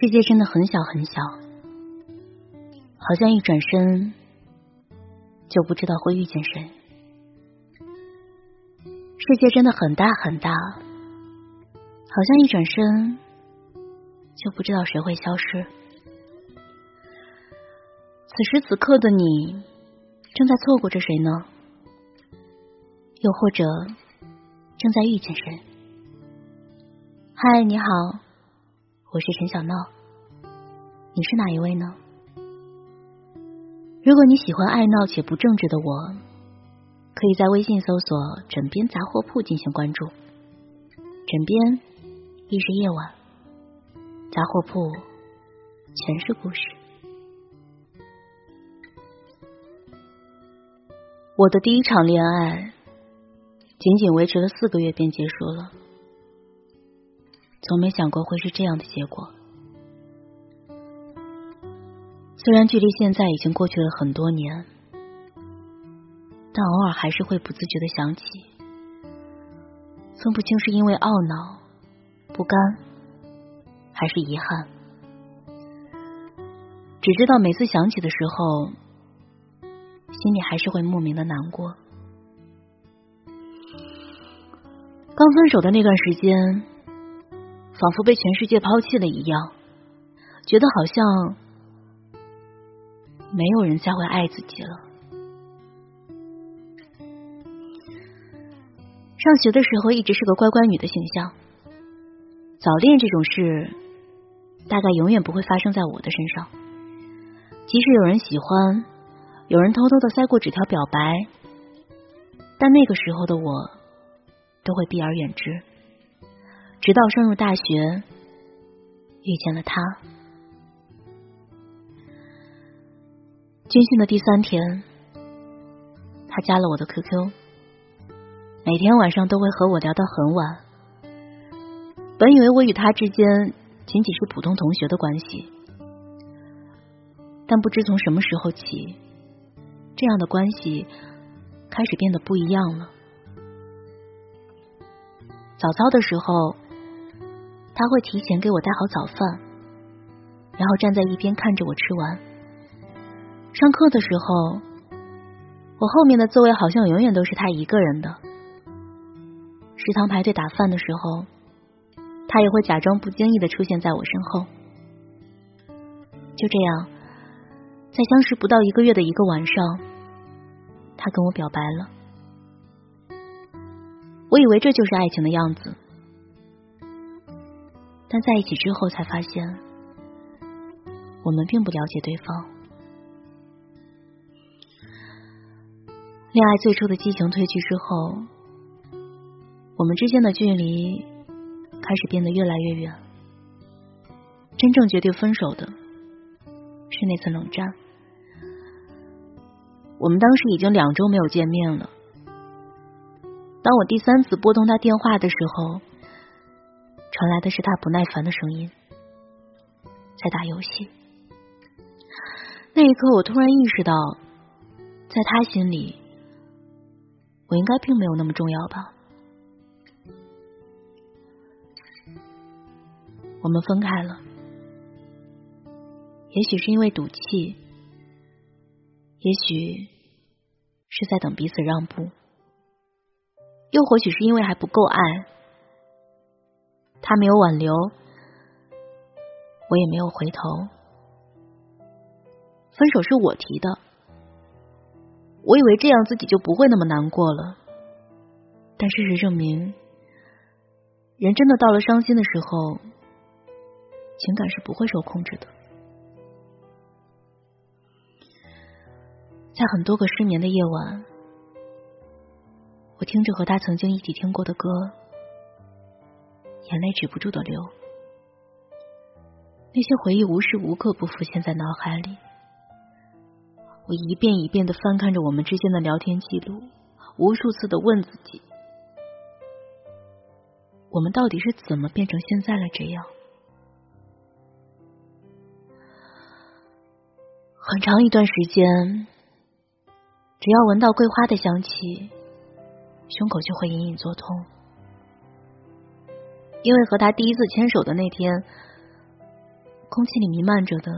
世界真的很小很小，好像一转身就不知道会遇见谁。世界真的很大很大，好像一转身就不知道谁会消失。此时此刻的你，正在错过着谁呢？又或者正在遇见谁？嗨，你好，我是陈小闹，你是哪一位呢？如果你喜欢爱闹且不正直的我，可以在微信搜索“枕边杂货铺”进行关注。枕边亦是夜晚，杂货铺全是故事。我的第一场恋爱。仅仅维持了四个月便结束了，从没想过会是这样的结果。虽然距离现在已经过去了很多年，但偶尔还是会不自觉的想起，分不清是因为懊恼、不甘，还是遗憾，只知道每次想起的时候，心里还是会莫名的难过。刚分手的那段时间，仿佛被全世界抛弃了一样，觉得好像没有人再会爱自己了。上学的时候一直是个乖乖女的形象，早恋这种事大概永远不会发生在我的身上。即使有人喜欢，有人偷偷的塞过纸条表白，但那个时候的我。都会避而远之，直到升入大学，遇见了他。军训的第三天，他加了我的 QQ，每天晚上都会和我聊到很晚。本以为我与他之间仅仅是普通同学的关系，但不知从什么时候起，这样的关系开始变得不一样了。早操的时候，他会提前给我带好早饭，然后站在一边看着我吃完。上课的时候，我后面的座位好像永远都是他一个人的。食堂排队打饭的时候，他也会假装不经意的出现在我身后。就这样，在相识不到一个月的一个晚上，他跟我表白了。我以为这就是爱情的样子，但在一起之后才发现，我们并不了解对方。恋爱最初的激情褪去之后，我们之间的距离开始变得越来越远。真正决定分手的是那次冷战。我们当时已经两周没有见面了。当我第三次拨通他电话的时候，传来的是他不耐烦的声音，在打游戏。那一刻，我突然意识到，在他心里，我应该并没有那么重要吧。我们分开了，也许是因为赌气，也许是在等彼此让步。又或许是因为还不够爱，他没有挽留，我也没有回头。分手是我提的，我以为这样自己就不会那么难过了。但事实证明，人真的到了伤心的时候，情感是不会受控制的。在很多个失眠的夜晚。我听着和他曾经一起听过的歌，眼泪止不住的流。那些回忆无时无刻不浮现在脑海里。我一遍一遍的翻看着我们之间的聊天记录，无数次的问自己：我们到底是怎么变成现在了这样？很长一段时间，只要闻到桂花的香气。胸口就会隐隐作痛，因为和他第一次牵手的那天，空气里弥漫着的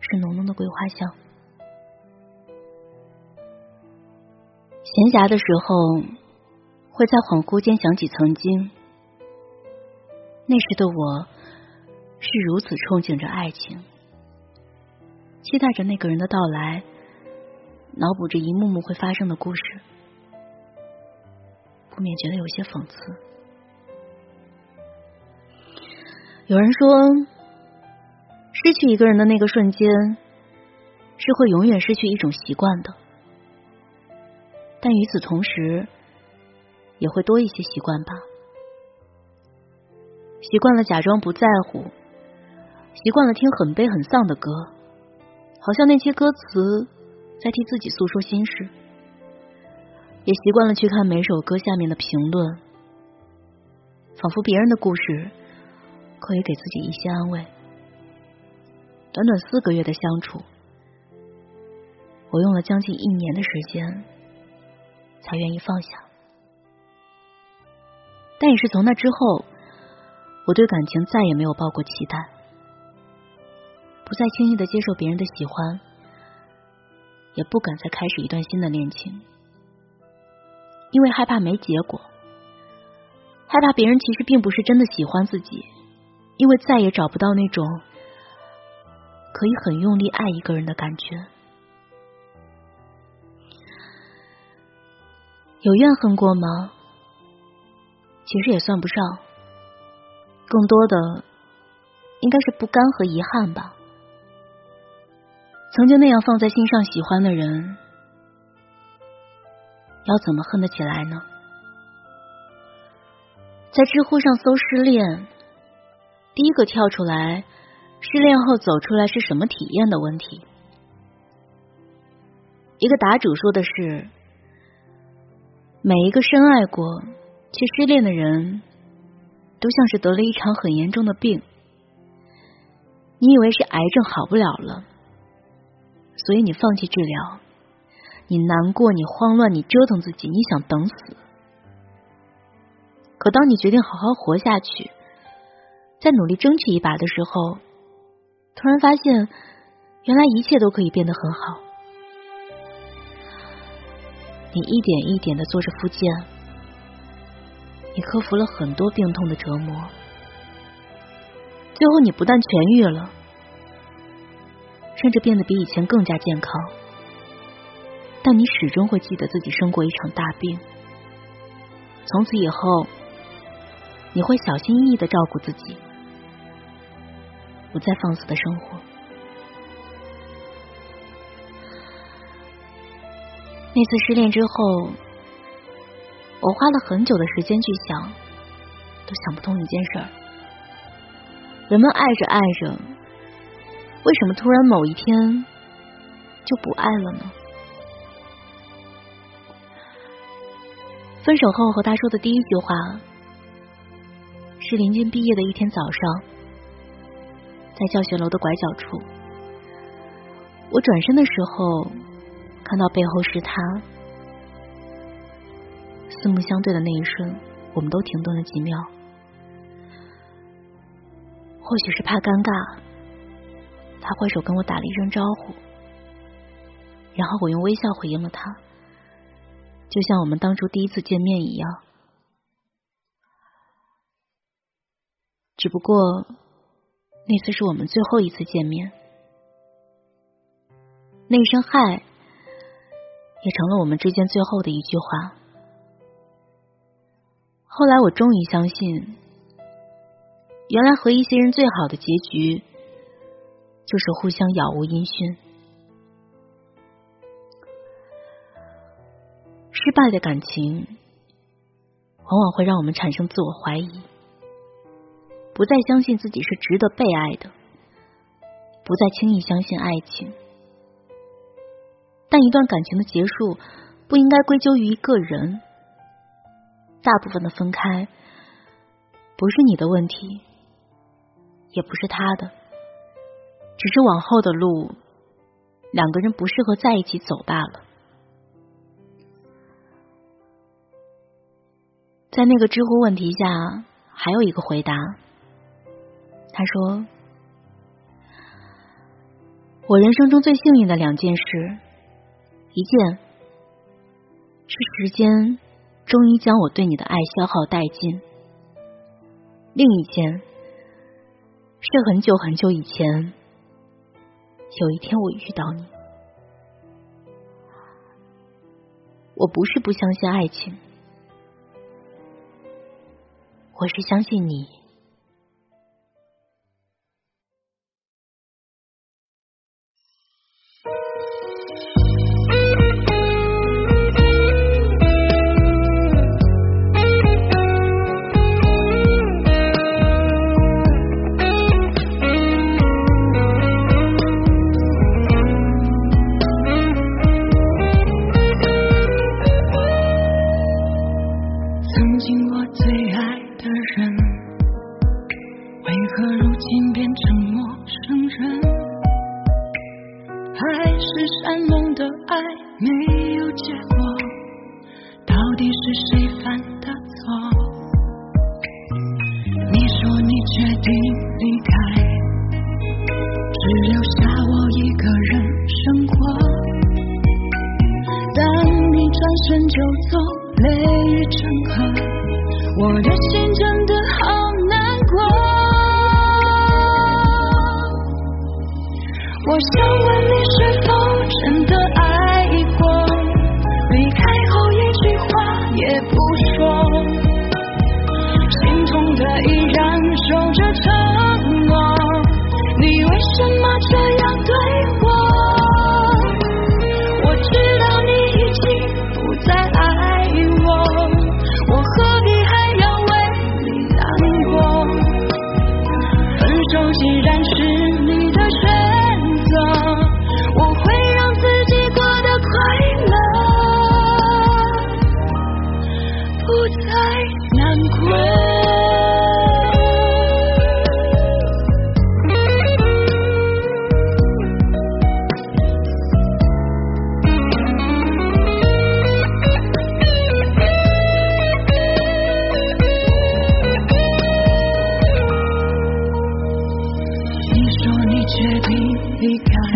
是浓浓的桂花香。闲暇的时候，会在恍惚间想起曾经，那时的我是如此憧憬着爱情，期待着那个人的到来，脑补着一幕幕会发生的故事，不免觉得有些讽刺。有人说，失去一个人的那个瞬间，是会永远失去一种习惯的。但与此同时，也会多一些习惯吧。习惯了假装不在乎，习惯了听很悲很丧的歌，好像那些歌词在替自己诉说心事；也习惯了去看每首歌下面的评论，仿佛别人的故事可以给自己一些安慰。短短四个月的相处，我用了将近一年的时间。才愿意放下，但也是从那之后，我对感情再也没有抱过期待，不再轻易的接受别人的喜欢，也不敢再开始一段新的恋情，因为害怕没结果，害怕别人其实并不是真的喜欢自己，因为再也找不到那种可以很用力爱一个人的感觉。有怨恨过吗？其实也算不上，更多的应该是不甘和遗憾吧。曾经那样放在心上喜欢的人，要怎么恨得起来呢？在知乎上搜失恋，第一个跳出来，失恋后走出来是什么体验的问题。一个答主说的是。每一个深爱过却失恋的人，都像是得了一场很严重的病。你以为是癌症好不了了，所以你放弃治疗，你难过，你慌乱，你折腾自己，你想等死。可当你决定好好活下去，在努力争取一把的时候，突然发现，原来一切都可以变得很好。你一点一点的做着复健，你克服了很多病痛的折磨，最后你不但痊愈了，甚至变得比以前更加健康。但你始终会记得自己生过一场大病，从此以后，你会小心翼翼的照顾自己，不再放肆的生活。那次失恋之后，我花了很久的时间去想，都想不通一件事儿：人们爱着爱着，为什么突然某一天就不爱了呢？分手后和他说的第一句话，是临近毕业的一天早上，在教学楼的拐角处，我转身的时候。看到背后是他，四目相对的那一瞬，我们都停顿了几秒。或许是怕尴尬，他挥手跟我打了一声招呼，然后我用微笑回应了他，就像我们当初第一次见面一样。只不过那次是我们最后一次见面，那一声嗨。也成了我们之间最后的一句话。后来我终于相信，原来和一些人最好的结局，就是互相杳无音讯。失败的感情，往往会让我们产生自我怀疑，不再相信自己是值得被爱的，不再轻易相信爱情。但一段感情的结束，不应该归咎于一个人。大部分的分开，不是你的问题，也不是他的，只是往后的路，两个人不适合在一起走罢了。在那个知乎问题下，还有一个回答，他说：“我人生中最幸运的两件事，一件是时间终于将我对你的爱消耗殆尽，另一件是很久很久以前，有一天我遇到你。我不是不相信爱情，我是相信你。的爱没有结果到底是谁犯的错？你说你决定离开只留下我一个人生活当你转身就走泪已成河我的心真的我想问你是否真的爱离开。